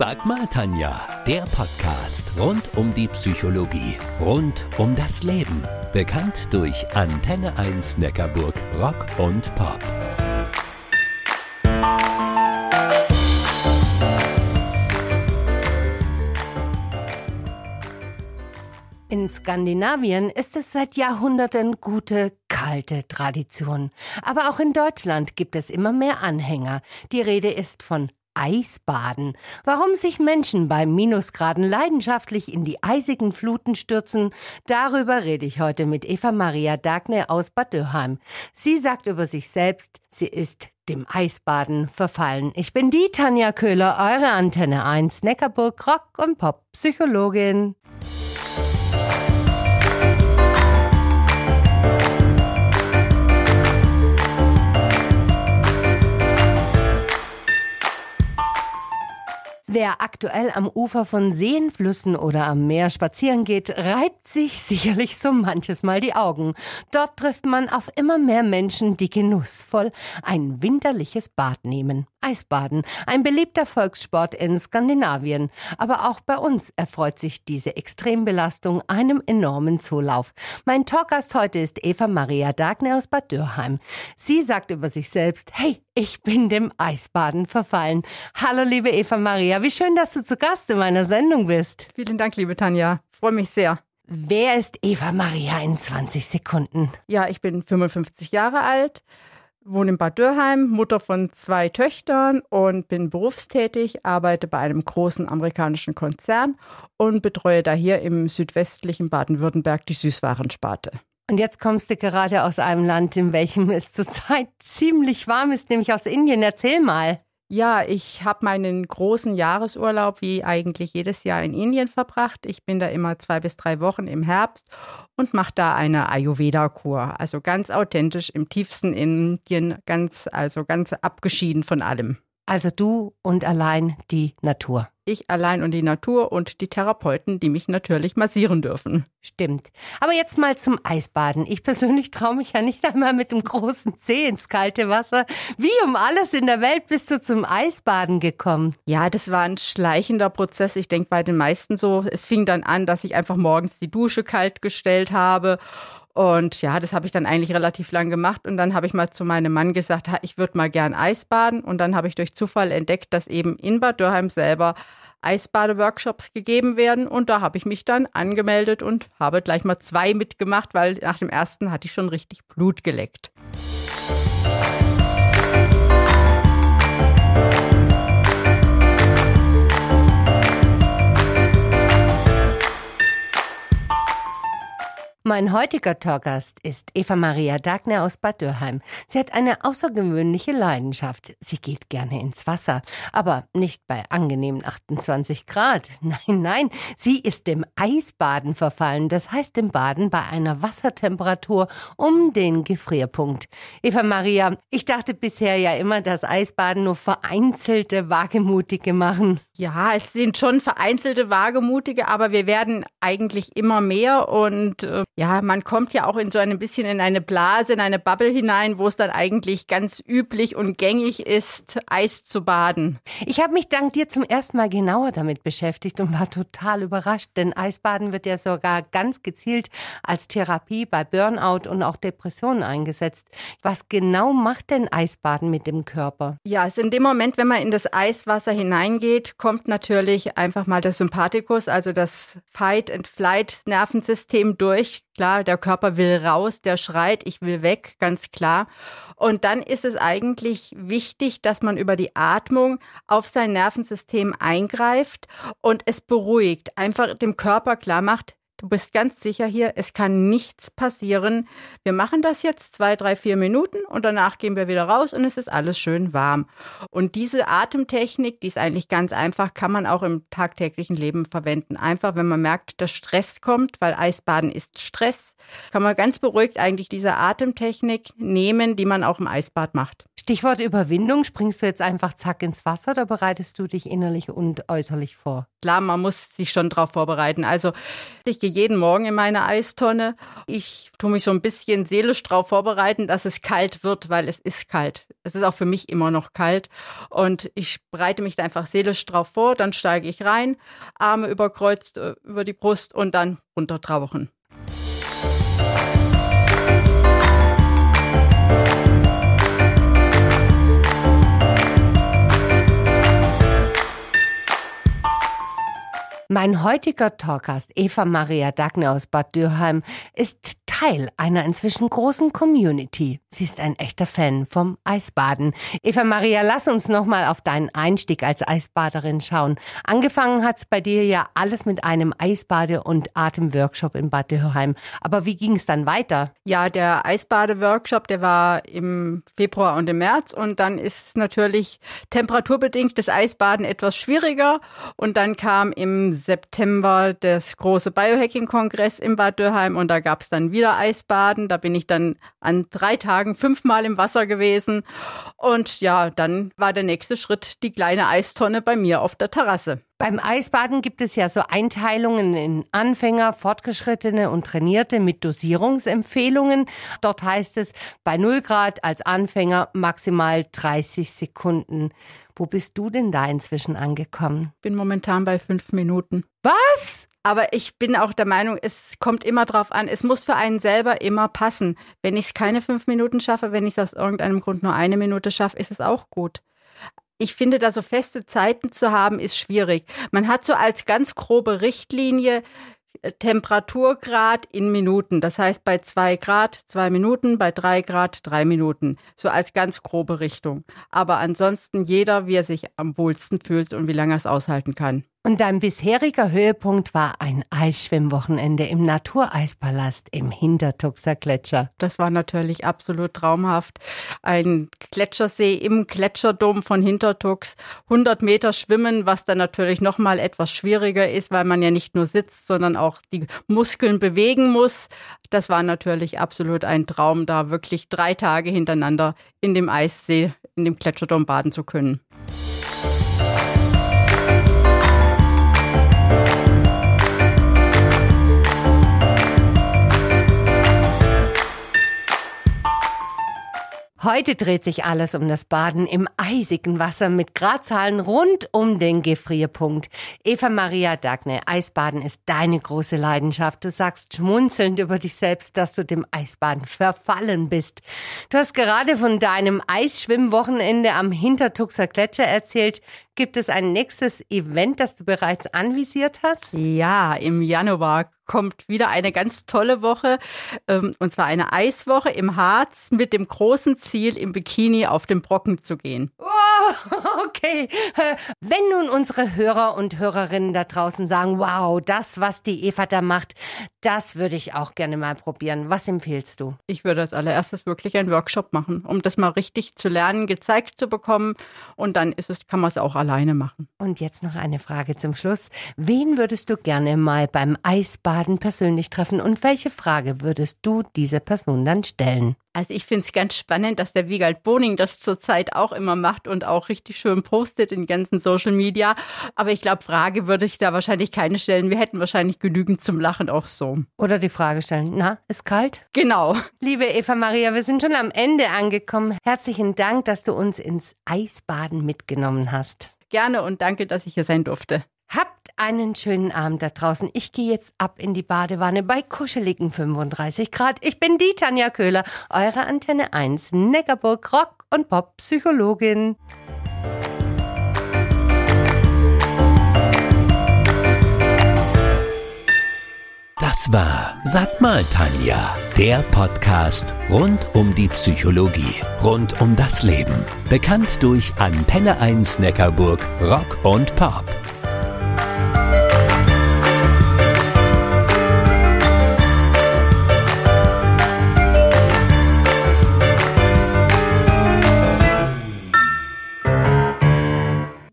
Sag mal, Tanja, der Podcast rund um die Psychologie, rund um das Leben. Bekannt durch Antenne 1 Neckarburg Rock und Pop. In Skandinavien ist es seit Jahrhunderten gute, kalte Tradition. Aber auch in Deutschland gibt es immer mehr Anhänger. Die Rede ist von Eisbaden. Warum sich Menschen bei Minusgraden leidenschaftlich in die eisigen Fluten stürzen, darüber rede ich heute mit Eva Maria Dagner aus Bad Dürheim. Sie sagt über sich selbst, sie ist dem Eisbaden verfallen. Ich bin die Tanja Köhler, eure Antenne 1, Neckarburg Rock und Pop Psychologin. Wer aktuell am Ufer von Seen, Flüssen oder am Meer spazieren geht, reibt sich sicherlich so manches Mal die Augen. Dort trifft man auf immer mehr Menschen, die genussvoll ein winterliches Bad nehmen. Eisbaden, ein beliebter Volkssport in Skandinavien. Aber auch bei uns erfreut sich diese Extrembelastung einem enormen Zulauf. Mein Talkgast heute ist Eva Maria Dagner aus Bad Dürheim. Sie sagt über sich selbst, hey, ich bin dem Eisbaden verfallen. Hallo, liebe Eva Maria, wie schön, dass du zu Gast in meiner Sendung bist. Vielen Dank, liebe Tanja. Freue mich sehr. Wer ist Eva Maria in 20 Sekunden? Ja, ich bin 55 Jahre alt, wohne in Bad Dürheim, Mutter von zwei Töchtern und bin berufstätig, arbeite bei einem großen amerikanischen Konzern und betreue da hier im südwestlichen Baden-Württemberg die Süßwarensparte. Und jetzt kommst du gerade aus einem Land, in welchem es zurzeit ziemlich warm ist, nämlich aus Indien. Erzähl mal. Ja, ich habe meinen großen Jahresurlaub wie eigentlich jedes Jahr in Indien verbracht. Ich bin da immer zwei bis drei Wochen im Herbst und mache da eine Ayurveda-Kur. Also ganz authentisch im tiefsten Indien, ganz, also ganz abgeschieden von allem. Also du und allein die Natur. Ich allein und die Natur und die Therapeuten, die mich natürlich massieren dürfen. Stimmt. Aber jetzt mal zum Eisbaden. Ich persönlich traue mich ja nicht einmal mit dem großen Zeh ins kalte Wasser. Wie um alles in der Welt bist du zum Eisbaden gekommen? Ja, das war ein schleichender Prozess. Ich denke bei den meisten so. Es fing dann an, dass ich einfach morgens die Dusche kalt gestellt habe und ja, das habe ich dann eigentlich relativ lang gemacht. Und dann habe ich mal zu meinem Mann gesagt, ich würde mal gern Eisbaden. Und dann habe ich durch Zufall entdeckt, dass eben in Bad Dürheim selber Eisbadeworkshops gegeben werden. Und da habe ich mich dann angemeldet und habe gleich mal zwei mitgemacht, weil nach dem ersten hatte ich schon richtig Blut geleckt. Mein heutiger Talkgast ist Eva Maria Dagner aus Bad Dürheim. Sie hat eine außergewöhnliche Leidenschaft. Sie geht gerne ins Wasser, aber nicht bei angenehmen 28 Grad. Nein, nein, sie ist dem Eisbaden verfallen. Das heißt dem Baden bei einer Wassertemperatur um den Gefrierpunkt. Eva Maria, ich dachte bisher ja immer, dass Eisbaden nur vereinzelte Wagemutige machen. Ja, es sind schon vereinzelte Wagemutige, aber wir werden eigentlich immer mehr und äh, ja, man kommt ja auch in so ein bisschen in eine Blase, in eine Bubble hinein, wo es dann eigentlich ganz üblich und gängig ist, Eis zu baden. Ich habe mich dank dir zum ersten Mal genauer damit beschäftigt und war total überrascht, denn Eisbaden wird ja sogar ganz gezielt als Therapie bei Burnout und auch Depressionen eingesetzt. Was genau macht denn Eisbaden mit dem Körper? Ja, es ist in dem Moment, wenn man in das Eiswasser hineingeht, kommt natürlich einfach mal das Sympathikus, also das Fight-and-Flight-Nervensystem durch klar, der Körper will raus, der schreit, ich will weg, ganz klar. Und dann ist es eigentlich wichtig, dass man über die Atmung auf sein Nervensystem eingreift und es beruhigt, einfach dem Körper klar macht, Du bist ganz sicher hier, es kann nichts passieren. Wir machen das jetzt zwei, drei, vier Minuten und danach gehen wir wieder raus und es ist alles schön warm. Und diese Atemtechnik, die ist eigentlich ganz einfach, kann man auch im tagtäglichen Leben verwenden. Einfach, wenn man merkt, dass Stress kommt, weil Eisbaden ist Stress, kann man ganz beruhigt eigentlich diese Atemtechnik nehmen, die man auch im Eisbad macht. Stichwort Überwindung, springst du jetzt einfach zack ins Wasser oder bereitest du dich innerlich und äußerlich vor? Klar, man muss sich schon darauf vorbereiten. Also ich gehe jeden Morgen in meine Eistonne. Ich tue mich so ein bisschen seelisch darauf vorbereiten, dass es kalt wird, weil es ist kalt. Es ist auch für mich immer noch kalt. Und ich bereite mich da einfach seelisch drauf vor. Dann steige ich rein, Arme überkreuzt äh, über die Brust und dann runtertauchen. Mein heutiger Talkgast Eva Maria Dagne aus Bad Dürheim ist Teil einer inzwischen großen Community. Sie ist ein echter Fan vom Eisbaden. Eva Maria, lass uns nochmal auf deinen Einstieg als Eisbaderin schauen. Angefangen hat's bei dir ja alles mit einem Eisbade- und Atemworkshop in Bad Dürheim. Aber wie ging es dann weiter? Ja, der Eisbade-Workshop, der war im Februar und im März und dann ist natürlich temperaturbedingt das Eisbaden etwas schwieriger und dann kam im September das große Biohacking-Kongress in Bad Dürheim und da gab's dann wieder Eisbaden. Da bin ich dann an drei Tagen fünfmal im Wasser gewesen. Und ja, dann war der nächste Schritt die kleine Eistonne bei mir auf der Terrasse. Beim Eisbaden gibt es ja so Einteilungen in Anfänger, Fortgeschrittene und Trainierte mit Dosierungsempfehlungen. Dort heißt es bei 0 Grad als Anfänger maximal 30 Sekunden. Wo bist du denn da inzwischen angekommen? Bin momentan bei fünf Minuten. Was? Aber ich bin auch der Meinung, es kommt immer drauf an. Es muss für einen selber immer passen. Wenn ich es keine fünf Minuten schaffe, wenn ich es aus irgendeinem Grund nur eine Minute schaffe, ist es auch gut. Ich finde, da so feste Zeiten zu haben, ist schwierig. Man hat so als ganz grobe Richtlinie Temperaturgrad in Minuten. Das heißt, bei zwei Grad zwei Minuten, bei drei Grad drei Minuten. So als ganz grobe Richtung. Aber ansonsten jeder, wie er sich am wohlsten fühlt und wie lange er es aushalten kann. Und dein bisheriger Höhepunkt war ein Eisschwimmwochenende im Natureispalast im Hintertuxer Gletscher. Das war natürlich absolut traumhaft. Ein Gletschersee im Gletscherdom von Hintertux. 100 Meter schwimmen, was dann natürlich nochmal etwas schwieriger ist, weil man ja nicht nur sitzt, sondern auch die Muskeln bewegen muss. Das war natürlich absolut ein Traum, da wirklich drei Tage hintereinander in dem Eissee, in dem Gletscherdom baden zu können. Heute dreht sich alles um das Baden im eisigen Wasser mit Gradzahlen rund um den Gefrierpunkt. Eva Maria Dagne, Eisbaden ist deine große Leidenschaft. Du sagst schmunzelnd über dich selbst, dass du dem Eisbaden verfallen bist. Du hast gerade von deinem Eisschwimmwochenende am Hintertuxer Gletscher erzählt. Gibt es ein nächstes Event, das du bereits anvisiert hast? Ja, im Januar kommt wieder eine ganz tolle Woche, ähm, und zwar eine Eiswoche im Harz mit dem großen Ziel, im Bikini auf den Brocken zu gehen. Oh, okay. Wenn nun unsere Hörer und Hörerinnen da draußen sagen, wow, das, was die Eva da macht, das würde ich auch gerne mal probieren. Was empfiehlst du? Ich würde als allererstes wirklich einen Workshop machen, um das mal richtig zu lernen, gezeigt zu bekommen. Und dann ist es, kann man es auch alleine machen. Und jetzt noch eine Frage zum Schluss. Wen würdest du gerne mal beim Eisbaden persönlich treffen und welche Frage würdest du dieser Person dann stellen? Also ich finde es ganz spannend, dass der Wiegald Boning das zurzeit auch immer macht und auch richtig schön postet in ganzen Social Media. Aber ich glaube, Frage würde ich da wahrscheinlich keine stellen. Wir hätten wahrscheinlich genügend zum Lachen auch so. Oder die Frage stellen, na, ist kalt? Genau. Liebe Eva Maria, wir sind schon am Ende angekommen. Herzlichen Dank, dass du uns ins Eisbaden mitgenommen hast. Gerne und danke, dass ich hier sein durfte. Habt einen schönen Abend da draußen. Ich gehe jetzt ab in die Badewanne bei kuscheligen 35 Grad. Ich bin die Tanja Köhler, eure Antenne 1, Neckarburg Rock und Pop Psychologin. Das war Sag mal Tanja, der Podcast rund um die Psychologie, rund um das Leben. Bekannt durch Antenne 1 Neckarburg Rock und Pop.